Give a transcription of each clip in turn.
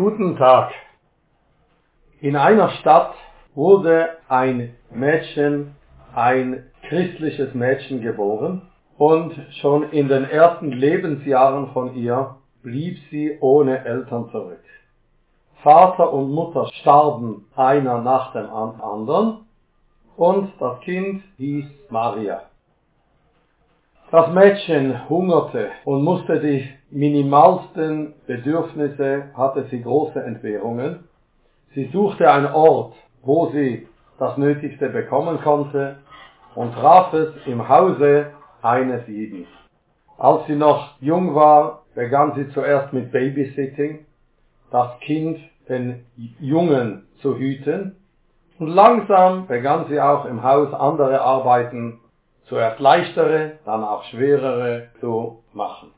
Guten Tag. In einer Stadt wurde ein Mädchen, ein christliches Mädchen geboren und schon in den ersten Lebensjahren von ihr blieb sie ohne Eltern zurück. Vater und Mutter starben einer nach dem anderen und das Kind hieß Maria. Das Mädchen hungerte und musste die minimalsten Bedürfnisse, hatte sie große Entbehrungen. Sie suchte einen Ort, wo sie das Nötigste bekommen konnte und traf es im Hause eines Jeden. Als sie noch jung war, begann sie zuerst mit Babysitting, das Kind, den Jungen zu hüten, und langsam begann sie auch im Haus andere Arbeiten, zuerst leichtere, dann auch schwerere zu machen.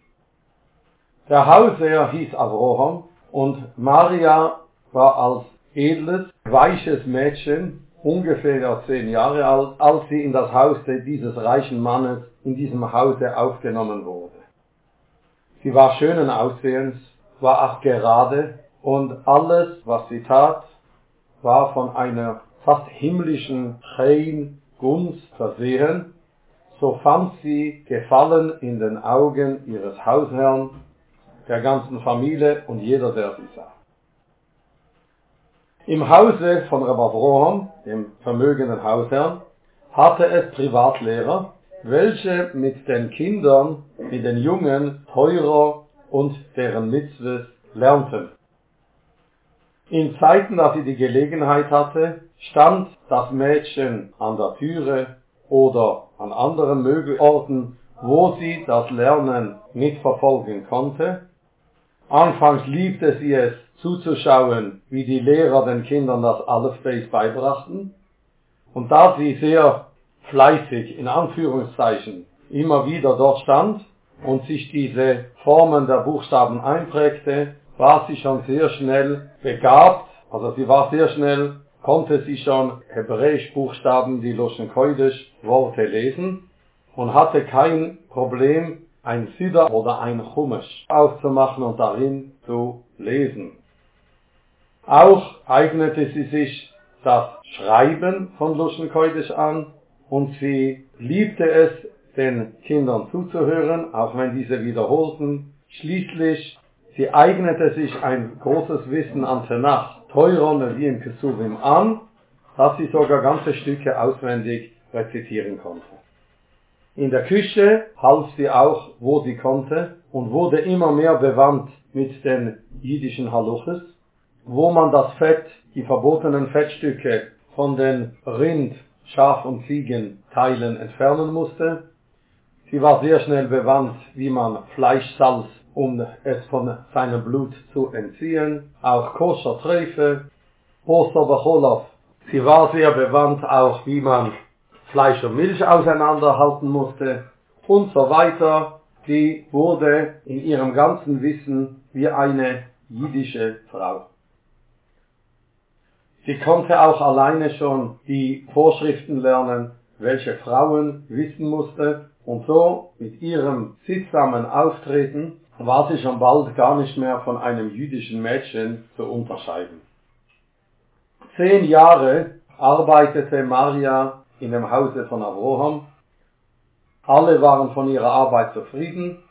Der Hausherr hieß Abraham und Maria war als edles, weiches Mädchen, ungefähr zehn Jahre alt, als sie in das Haus dieses reichen Mannes in diesem Hause aufgenommen wurde. Sie war schönen Aussehens, war auch gerade und alles, was sie tat, war von einer fast himmlischen Chein Gunst versehen, so fand sie Gefallen in den Augen ihres Hausherrn der ganzen Familie und jeder, der sie sah. Im Hause von Rabbi Avraham, dem vermögenden Hausherrn, hatte es Privatlehrer, welche mit den Kindern, mit den Jungen teurer und deren Mitzvahs lernten. In Zeiten, da sie die Gelegenheit hatte, stand das Mädchen an der Türe oder an anderen Mögelorten, wo sie das Lernen mitverfolgen konnte Anfangs liebte sie es zuzuschauen, wie die Lehrer den Kindern das Alphabet beibrachten. Und da sie sehr fleißig, in Anführungszeichen, immer wieder dort stand und sich diese Formen der Buchstaben einprägte, war sie schon sehr schnell begabt, also sie war sehr schnell, konnte sie schon hebräisch Buchstaben, die Loschen Koidisch Worte lesen und hatte kein Problem ein Sider oder ein Chumash aufzumachen und darin zu lesen. Auch eignete sie sich das Schreiben von Luschen Koidisch an und sie liebte es, den Kindern zuzuhören, auch wenn diese wiederholten. Schließlich, sie eignete sich ein großes Wissen an Tenach, Teuron wie im Kesuvim an, dass sie sogar ganze Stücke auswendig rezitieren konnte. In der Küche half sie auch, wo sie konnte und wurde immer mehr bewandt mit den jüdischen Haluches, wo man das Fett, die verbotenen Fettstücke von den Rind, Schaf und Ziegenteilen entfernen musste. Sie war sehr schnell bewandt, wie man Fleisch salz, um es von seinem Blut zu entziehen, auch koscher Treife, Poster Bacholov. Sie war sehr bewandt auch, wie man Fleisch und Milch auseinanderhalten musste und so weiter. Sie wurde in ihrem ganzen Wissen wie eine jüdische Frau. Sie konnte auch alleine schon die Vorschriften lernen, welche Frauen wissen musste und so mit ihrem sittsamen Auftreten war sie schon bald gar nicht mehr von einem jüdischen Mädchen zu unterscheiden. Zehn Jahre arbeitete Maria in dem Hause von Abraham. Alle waren von ihrer Arbeit zufrieden,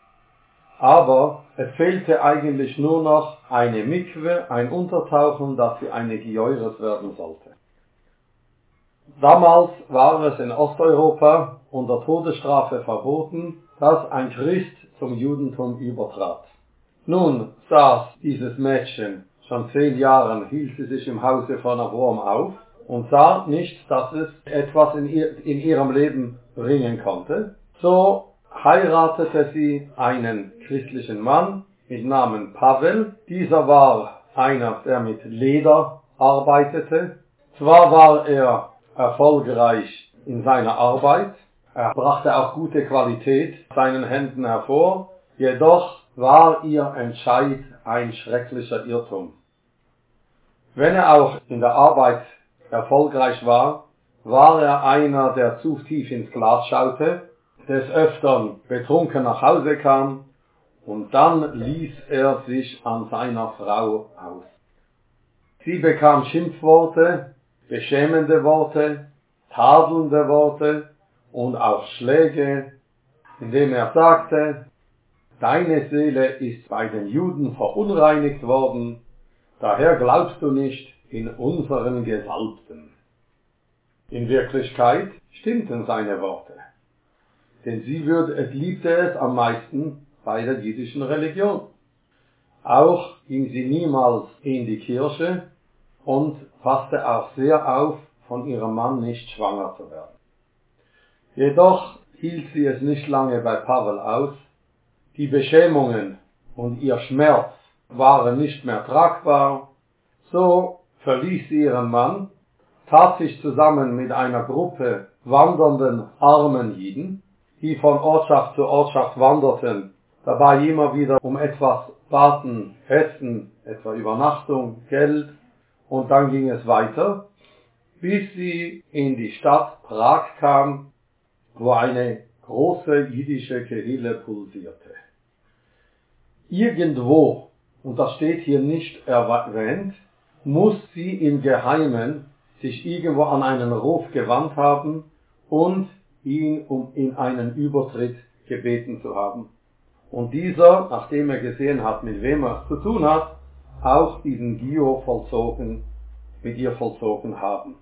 aber es fehlte eigentlich nur noch eine Mikwe, ein Untertauchen, dass sie eine Geäures werden sollte. Damals war es in Osteuropa unter Todesstrafe verboten, dass ein Christ zum Judentum übertrat. Nun saß dieses Mädchen schon zehn Jahren, hielt sie sich im Hause von Abraham auf und sah nicht, dass es etwas in, ihr, in ihrem Leben bringen konnte. So heiratete sie einen christlichen Mann mit Namen Pavel. Dieser war einer, der mit Leder arbeitete. Zwar war er erfolgreich in seiner Arbeit, er brachte auch gute Qualität seinen Händen hervor, jedoch war ihr Entscheid ein schrecklicher Irrtum. Wenn er auch in der Arbeit erfolgreich war, war er einer, der zu tief ins Glas schaute, des Öfteren betrunken nach Hause kam und dann ließ er sich an seiner Frau aus. Sie bekam Schimpfworte, beschämende Worte, tadelnde Worte und auch Schläge, indem er sagte, deine Seele ist bei den Juden verunreinigt worden, daher glaubst du nicht in unseren Gesalbten. In Wirklichkeit stimmten seine Worte, denn sie würde, es liebte es am meisten bei der jüdischen Religion. Auch ging sie niemals in die Kirche und passte auch sehr auf, von ihrem Mann nicht schwanger zu werden. Jedoch hielt sie es nicht lange bei Pavel aus, die Beschämungen und ihr Schmerz waren nicht mehr tragbar, so verließ sie ihren Mann, tat sich zusammen mit einer Gruppe wandernden armen Jiden, die von Ortschaft zu Ortschaft wanderten, dabei immer wieder um etwas baten, Essen, etwa Übernachtung, Geld, und dann ging es weiter, bis sie in die Stadt Prag kam, wo eine große jüdische Kehille pulsierte. Irgendwo, und das steht hier nicht erwähnt, muss sie im Geheimen sich irgendwo an einen Ruf gewandt haben und ihn um in einen Übertritt gebeten zu haben. Und dieser, nachdem er gesehen hat, mit wem er es zu tun hat, auch diesen Gio vollzogen, mit ihr vollzogen haben.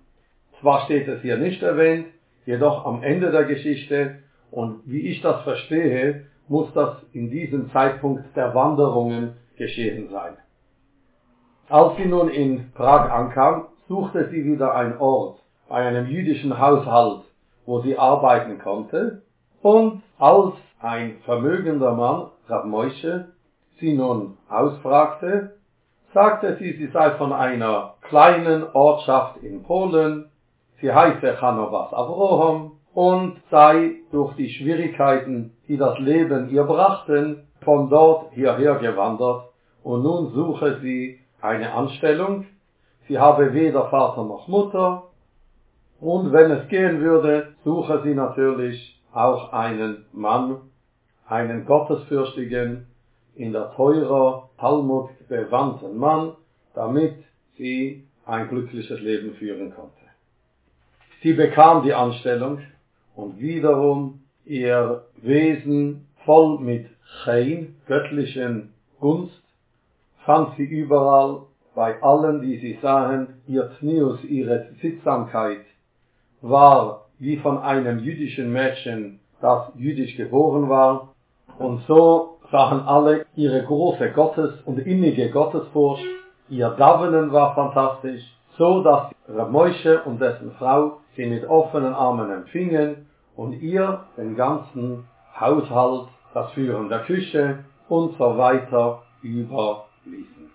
Zwar steht es hier nicht erwähnt, jedoch am Ende der Geschichte und wie ich das verstehe, muss das in diesem Zeitpunkt der Wanderungen geschehen sein. Als sie nun in Prag ankam, suchte sie wieder einen Ort bei einem jüdischen Haushalt, wo sie arbeiten konnte, und als ein vermögender Mann, Rab Moishe, sie nun ausfragte, sagte sie, sie sei von einer kleinen Ortschaft in Polen, sie heiße Chanobas Avrohom und sei durch die Schwierigkeiten, die das Leben ihr brachten, von dort hierher gewandert und nun suche sie eine Anstellung. Sie habe weder Vater noch Mutter und wenn es gehen würde, suche sie natürlich auch einen Mann, einen gottesfürchtigen, in der Teurer Talmud bewandten Mann, damit sie ein glückliches Leben führen konnte. Sie bekam die Anstellung und wiederum ihr Wesen voll mit Chein, göttlichen Gunst, fand sie überall bei allen, die sie sahen, ihr Tnius, ihre Sittsamkeit war wie von einem jüdischen Mädchen, das jüdisch geboren war, und so sahen alle ihre große Gottes- und innige Gottesfurcht, ihr Davenen war fantastisch, so dass Ramosche und dessen Frau sie mit offenen Armen empfingen und ihr den ganzen Haushalt, das Führen der Küche und so weiter überließen.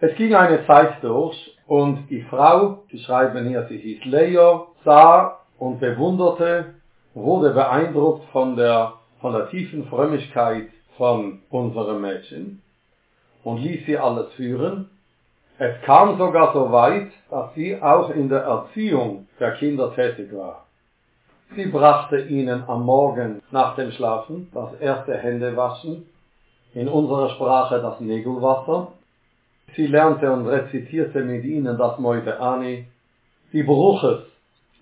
Es ging eine Zeit durch und die Frau, die schreiben hier, sie hieß Leo, sah und bewunderte, wurde beeindruckt von der von der tiefen Frömmigkeit von unserem Mädchen und ließ sie alles führen. Es kam sogar so weit, dass sie auch in der Erziehung der Kinder tätig war. Sie brachte ihnen am Morgen nach dem Schlafen das erste Händewaschen, in unserer Sprache das Nägelwasser. Sie lernte und rezitierte mit ihnen das Moite Ani, die Bruches,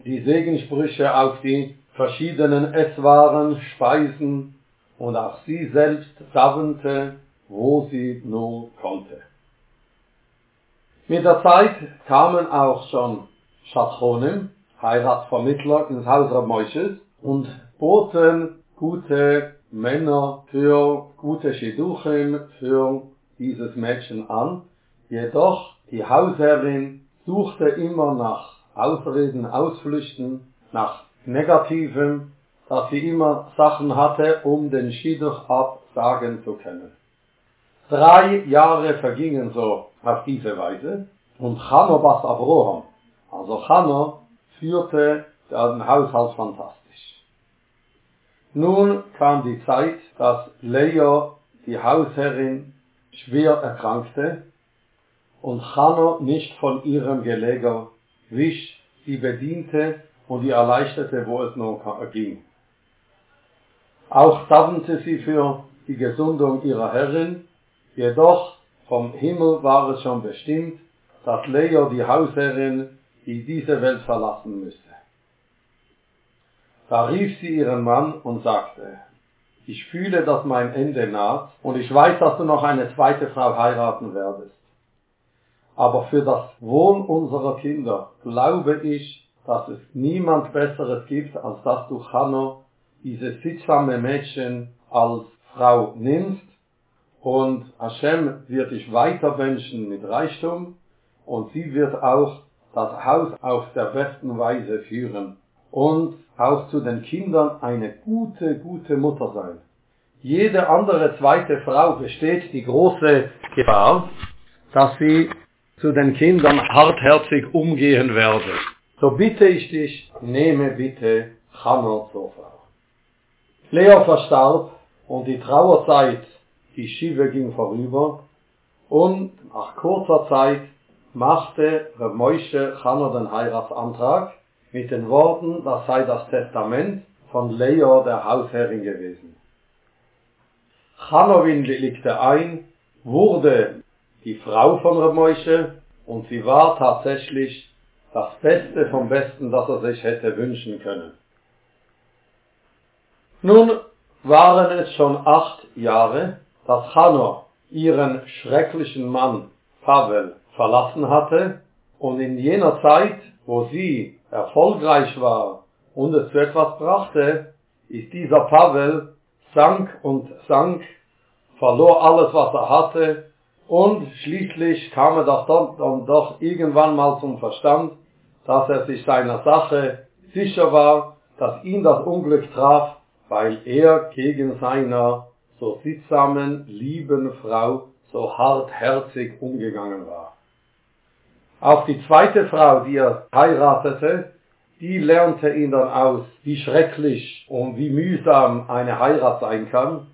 die Segensprüche auf die verschiedenen Esswaren, Speisen und auch sie selbst savente, wo sie nur konnte. Mit der Zeit kamen auch schon Schatronen, Heiratsvermittler ins Haus Moisches und boten gute Männer für gute Schiduchim für dieses Mädchen an. Jedoch die Hausherrin suchte immer nach Ausreden, Ausflüchten, nach Negativem, dass sie immer Sachen hatte, um den Shidduch absagen zu können. Drei Jahre vergingen so auf diese Weise und Chano Bas Avroham, also Chano, führte den Haushalt fantastisch. Nun kam die Zeit, dass Leo, die Hausherrin, schwer erkrankte und Chano nicht von ihrem Geleger wich, sie bediente und die erleichterte, wo es nur ging. Auch dankte sie für die Gesundung ihrer Herrin, jedoch vom Himmel war es schon bestimmt, dass Lea die Hausherrin die diese Welt verlassen müsse. Da rief sie ihren Mann und sagte, ich fühle, dass mein Ende naht und ich weiß, dass du noch eine zweite Frau heiraten werdest. Aber für das Wohl unserer Kinder glaube ich, dass es niemand Besseres gibt, als dass du Hannah, dieses sittsame Mädchen, als Frau nimmst und Hashem wird dich weiter wünschen mit Reichtum und sie wird auch das Haus auf der besten Weise führen und auch zu den Kindern eine gute, gute Mutter sein. Jede andere zweite Frau besteht die große Gefahr, dass sie zu den Kindern hartherzig umgehen werde. So bitte ich dich, nehme bitte Hannah zur Frau. Leo verstarb und die Trauerzeit, die Schive ging vorüber und nach kurzer Zeit machte Reb Hannah den Heiratsantrag mit den Worten, das sei das Testament von Leo der Hausherrin gewesen. Chanowin willigte ein, wurde die Frau von Reb und sie war tatsächlich das Beste vom Besten, das er sich hätte wünschen können. Nun waren es schon acht Jahre, dass Hannah ihren schrecklichen Mann Pavel verlassen hatte und in jener Zeit, wo sie erfolgreich war und es zu etwas brachte, ist dieser Pavel sank und sank, verlor alles, was er hatte und schließlich kam er doch dann doch irgendwann mal zum Verstand, dass er sich seiner Sache sicher war, dass ihn das Unglück traf, weil er gegen seiner so sittsamen, lieben Frau so hartherzig umgegangen war. Auch die zweite Frau, die er heiratete, die lernte ihn dann aus, wie schrecklich und wie mühsam eine Heirat sein kann.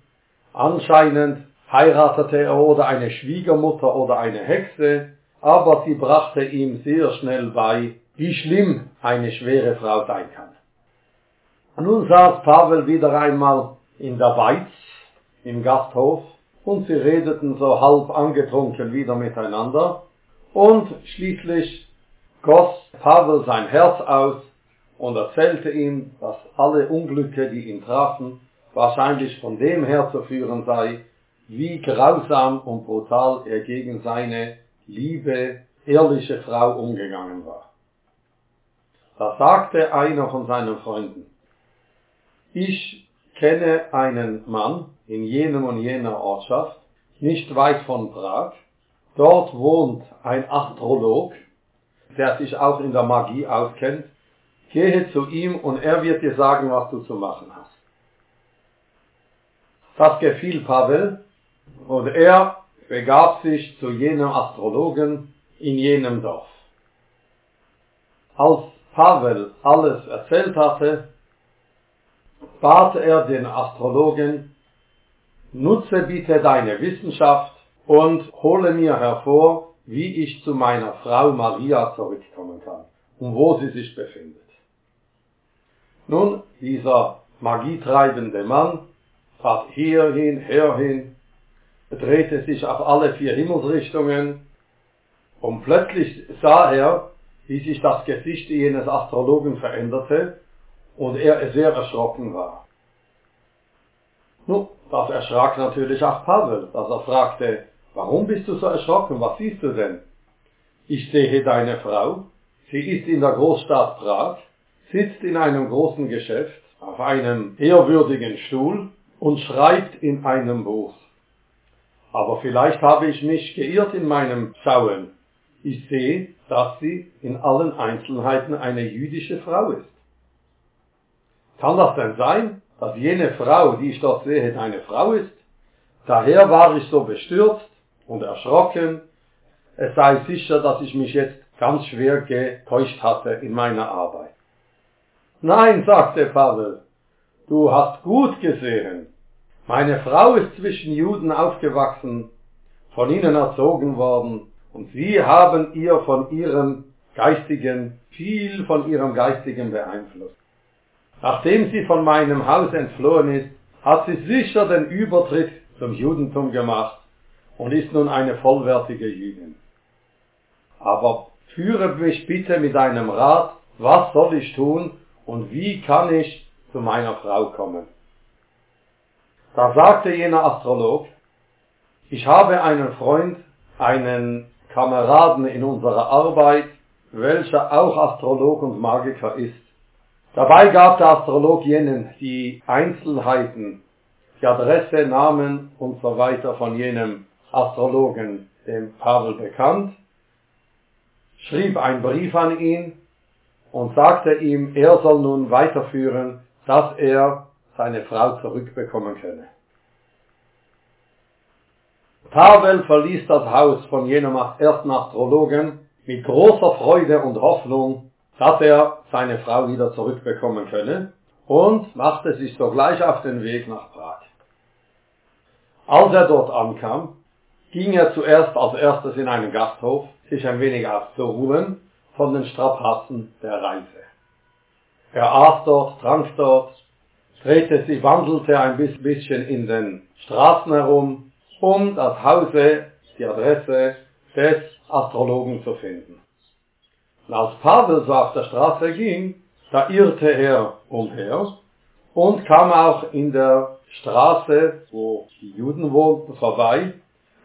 Anscheinend heiratete er oder eine Schwiegermutter oder eine Hexe, aber sie brachte ihm sehr schnell bei, wie schlimm eine schwere Frau sein kann. Nun saß Pavel wieder einmal in der Beiz im Gasthof und sie redeten so halb angetrunken wieder miteinander und schließlich goss Pavel sein Herz aus und erzählte ihm, dass alle Unglücke, die ihn trafen, wahrscheinlich von dem herzuführen sei, wie grausam und brutal er gegen seine liebe, ehrliche Frau umgegangen war. Da sagte einer von seinen Freunden, ich kenne einen Mann in jenem und jener Ortschaft, nicht weit von Prag, Dort wohnt ein Astrolog, der sich auch in der Magie auskennt. Gehe zu ihm und er wird dir sagen, was du zu machen hast. Das gefiel Pavel und er begab sich zu jenem Astrologen in jenem Dorf. Als Pavel alles erzählt hatte, bat er den Astrologen, nutze bitte deine Wissenschaft und hole mir hervor, wie ich zu meiner Frau Maria zurückkommen kann und wo sie sich befindet. Nun, dieser magietreibende Mann trat hierhin, herhin, drehte sich auf alle vier Himmelsrichtungen und plötzlich sah er, wie sich das Gesicht jenes Astrologen veränderte und er sehr erschrocken war. Nun, das erschrak natürlich auch Pavel, dass er fragte, Warum bist du so erschrocken? Was siehst du denn? Ich sehe deine Frau. Sie ist in der Großstadt Prag, sitzt in einem großen Geschäft auf einem ehrwürdigen Stuhl und schreibt in einem Buch. Aber vielleicht habe ich mich geirrt in meinem Schauen. Ich sehe, dass sie in allen Einzelheiten eine jüdische Frau ist. Kann das denn sein, dass jene Frau, die ich dort sehe, eine Frau ist? Daher war ich so bestürzt, und erschrocken. Es sei sicher, dass ich mich jetzt ganz schwer getäuscht hatte in meiner Arbeit. Nein, sagte Pavel, du hast gut gesehen. Meine Frau ist zwischen Juden aufgewachsen, von ihnen erzogen worden, und sie haben ihr von ihrem Geistigen, viel von ihrem Geistigen beeinflusst. Nachdem sie von meinem Haus entflohen ist, hat sie sicher den Übertritt zum Judentum gemacht und ist nun eine vollwertige Jüdin. Aber führe mich bitte mit deinem Rat, was soll ich tun und wie kann ich zu meiner Frau kommen? Da sagte jener Astrolog, ich habe einen Freund, einen Kameraden in unserer Arbeit, welcher auch Astrolog und Magiker ist. Dabei gab der Astrolog jenen die Einzelheiten, die Adresse, Namen und so weiter von jenem Astrologen, dem Pavel bekannt, schrieb einen Brief an ihn und sagte ihm, er soll nun weiterführen, dass er seine Frau zurückbekommen könne. Pavel verließ das Haus von jenem ersten Astrologen mit großer Freude und Hoffnung, dass er seine Frau wieder zurückbekommen könne und machte sich sogleich auf den Weg nach Prag. Als er dort ankam, ging er zuerst als erstes in einen Gasthof, sich ein wenig auszuruhen von den Strapazen der Reise. Er aß dort, trank dort, drehte sich, wandelte ein bisschen in den Straßen herum, um das Hause, die Adresse des Astrologen zu finden. Und als Pavel so auf der Straße ging, da irrte er umher und kam auch in der Straße, wo die Juden wohnten, vorbei.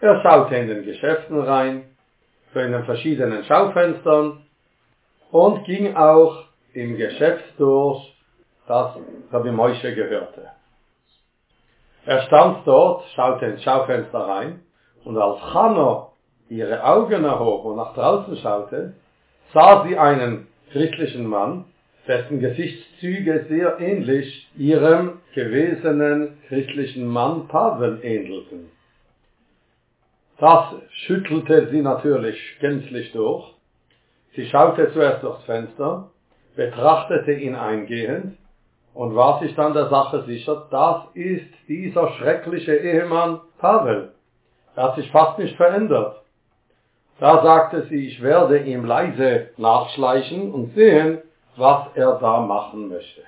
Er schaute in den Geschäften rein, in den verschiedenen Schaufenstern und ging auch im Geschäft durch, das Rabbi Moshe gehörte. Er stand dort, schaute ins Schaufenster rein und als Channo ihre Augen erhob und nach draußen schaute, sah sie einen christlichen Mann, dessen Gesichtszüge sehr ähnlich ihrem gewesenen christlichen Mann Pavel ähnelten. Das schüttelte sie natürlich gänzlich durch. Sie schaute zuerst durchs Fenster, betrachtete ihn eingehend und war sich dann der Sache sicher, das ist dieser schreckliche Ehemann Pavel. Er hat sich fast nicht verändert. Da sagte sie, ich werde ihm leise nachschleichen und sehen, was er da machen möchte.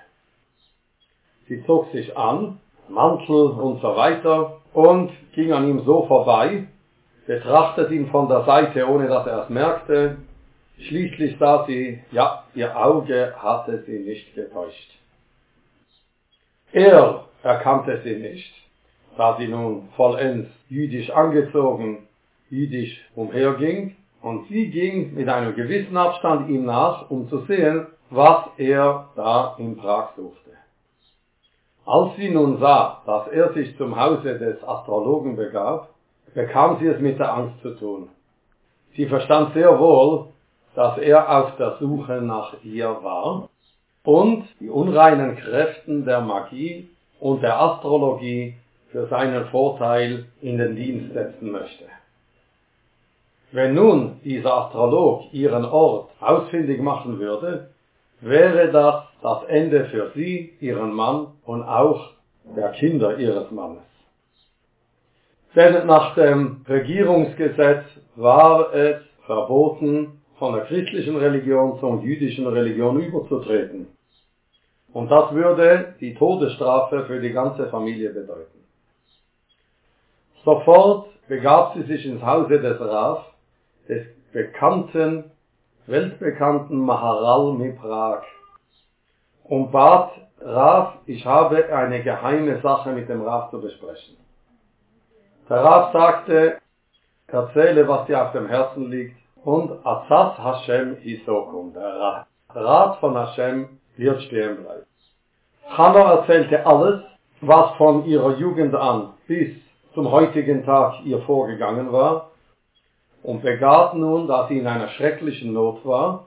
Sie zog sich an, Mantel und so weiter und ging an ihm so vorbei, betrachtete ihn von der Seite, ohne dass er es merkte. Schließlich sah sie, ja, ihr Auge hatte sie nicht getäuscht. Er erkannte sie nicht, da sie nun vollends jüdisch angezogen jüdisch umherging, und sie ging mit einem gewissen Abstand ihm nach, um zu sehen, was er da in Prag suchte. Als sie nun sah, dass er sich zum Hause des Astrologen begab, bekam sie es mit der Angst zu tun. Sie verstand sehr wohl, dass er auf der Suche nach ihr war und die unreinen Kräften der Magie und der Astrologie für seinen Vorteil in den Dienst setzen möchte. Wenn nun dieser Astrolog ihren Ort ausfindig machen würde, wäre das das Ende für sie, ihren Mann und auch der Kinder ihres Mannes. Denn nach dem Regierungsgesetz war es verboten, von der christlichen Religion zur jüdischen Religion überzutreten. Und das würde die Todesstrafe für die ganze Familie bedeuten. Sofort begab sie sich ins Hause des Raf des bekannten, weltbekannten Maharal Miprag und bat Raf, ich habe eine geheime Sache mit dem Raf zu besprechen. Der Raf sagte, erzähle, was dir auf dem Herzen liegt und Azaz Hashem Hisokum, der Rat von Hashem wird stehen bleiben. Hannah erzählte alles, was von ihrer Jugend an bis zum heutigen Tag ihr vorgegangen war und begab nun, da sie in einer schrecklichen Not war,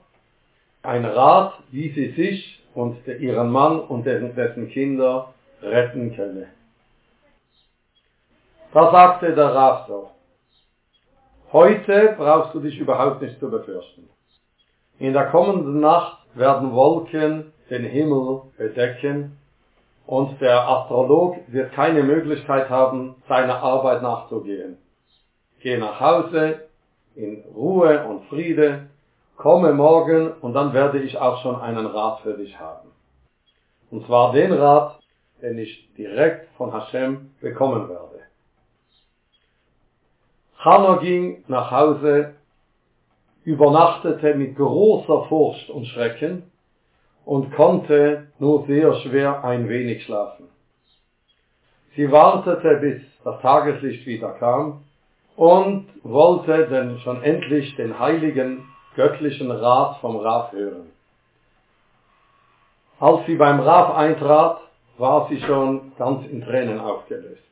ein Rat, wie sie sich und ihren Mann und dessen Kinder retten könne. Da sagte der Rat so, heute brauchst du dich überhaupt nicht zu befürchten. In der kommenden Nacht werden Wolken den Himmel bedecken und der Astrolog wird keine Möglichkeit haben, seiner Arbeit nachzugehen. Geh nach Hause, in Ruhe und Friede, komme morgen und dann werde ich auch schon einen Rat für dich haben. Und zwar den Rat, den ich direkt von Hashem bekommen werde. Hannah ging nach Hause, übernachtete mit großer Furcht und Schrecken und konnte nur sehr schwer ein wenig schlafen. Sie wartete, bis das Tageslicht wieder kam und wollte denn schon endlich den heiligen göttlichen Rat vom Raf hören. Als sie beim Raf eintrat, war sie schon ganz in Tränen aufgelöst.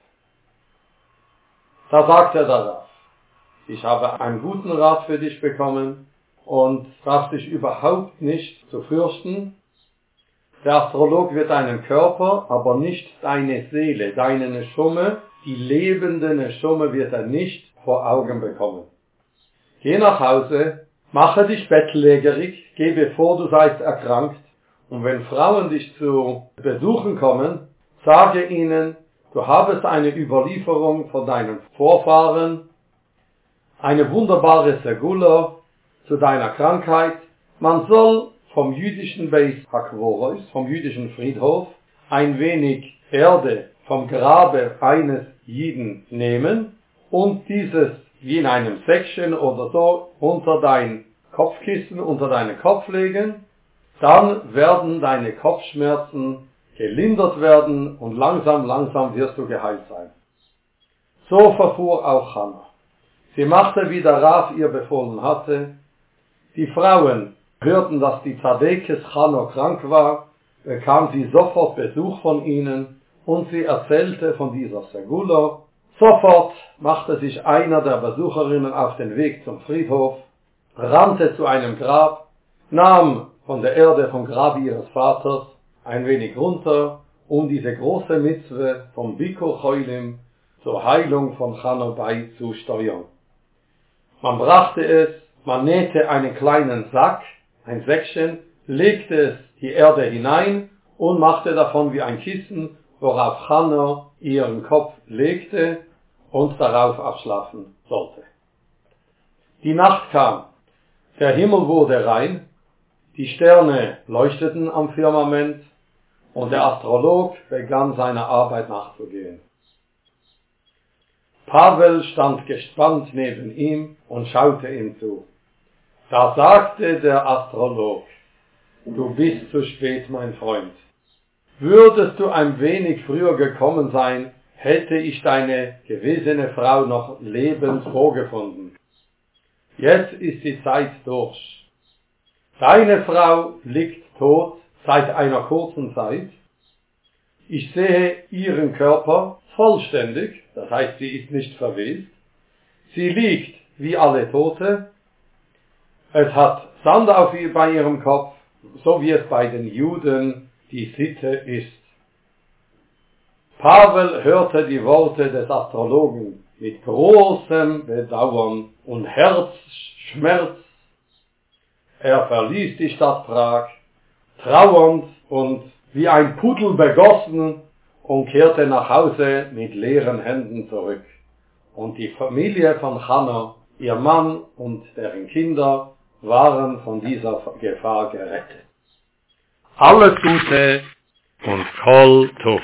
Da sagte der Raf, ich habe einen guten Rat für dich bekommen und darfst dich überhaupt nicht zu fürchten. Der Astrolog wird deinen Körper, aber nicht deine Seele, deine Schumme, die lebende Schumme wird er nicht vor Augen bekommen. Geh nach Hause, mache dich bettlägerig, geh bevor du seist erkrankt, und wenn Frauen dich zu besuchen kommen, sage ihnen, du habest eine Überlieferung von deinen Vorfahren, eine wunderbare Segula zu deiner Krankheit. Man soll vom jüdischen Beis Hakvoros, vom jüdischen Friedhof, ein wenig Erde vom Grabe eines Jiden nehmen und dieses wie in einem Säckchen oder so unter dein Kopfkissen, unter deinen Kopf legen, dann werden deine Kopfschmerzen gelindert werden und langsam, langsam wirst du geheilt sein. So verfuhr auch Hannah. Sie machte, wie der Raf ihr befohlen hatte. Die Frauen hörten, dass die Tzadekes Hannah krank war, bekam sie sofort Besuch von ihnen und sie erzählte von dieser Segula Sofort machte sich einer der Besucherinnen auf den Weg zum Friedhof, rannte zu einem Grab, nahm von der Erde vom Grab ihres Vaters ein wenig runter, um diese große Mitzwe vom Biko Cholim zur Heilung von Chanor beizusteuern. Man brachte es, man nähte einen kleinen Sack, ein Säckchen, legte es die Erde hinein und machte davon wie ein Kissen, worauf Chanor ihren Kopf legte und darauf abschlafen sollte. Die Nacht kam, der Himmel wurde rein, die Sterne leuchteten am Firmament und der Astrolog begann seiner Arbeit nachzugehen. Pavel stand gespannt neben ihm und schaute ihm zu. Da sagte der Astrolog, du bist zu spät, mein Freund. Würdest du ein wenig früher gekommen sein, hätte ich deine gewesene Frau noch lebend vorgefunden. Jetzt ist die Zeit durch. Deine Frau liegt tot seit einer kurzen Zeit. Ich sehe ihren Körper vollständig, das heißt, sie ist nicht verwest. Sie liegt wie alle Tote. Es hat Sand auf ihr, bei ihrem Kopf, so wie es bei den Juden die Sitte ist. Pavel hörte die Worte des Astrologen mit großem Bedauern und Herzschmerz. Er verließ die Stadt Prag, trauernd und wie ein Pudel begossen und kehrte nach Hause mit leeren Händen zurück. Und die Familie von Hannah, ihr Mann und deren Kinder waren von dieser Gefahr gerettet. Alles Gute und Kol Tuff.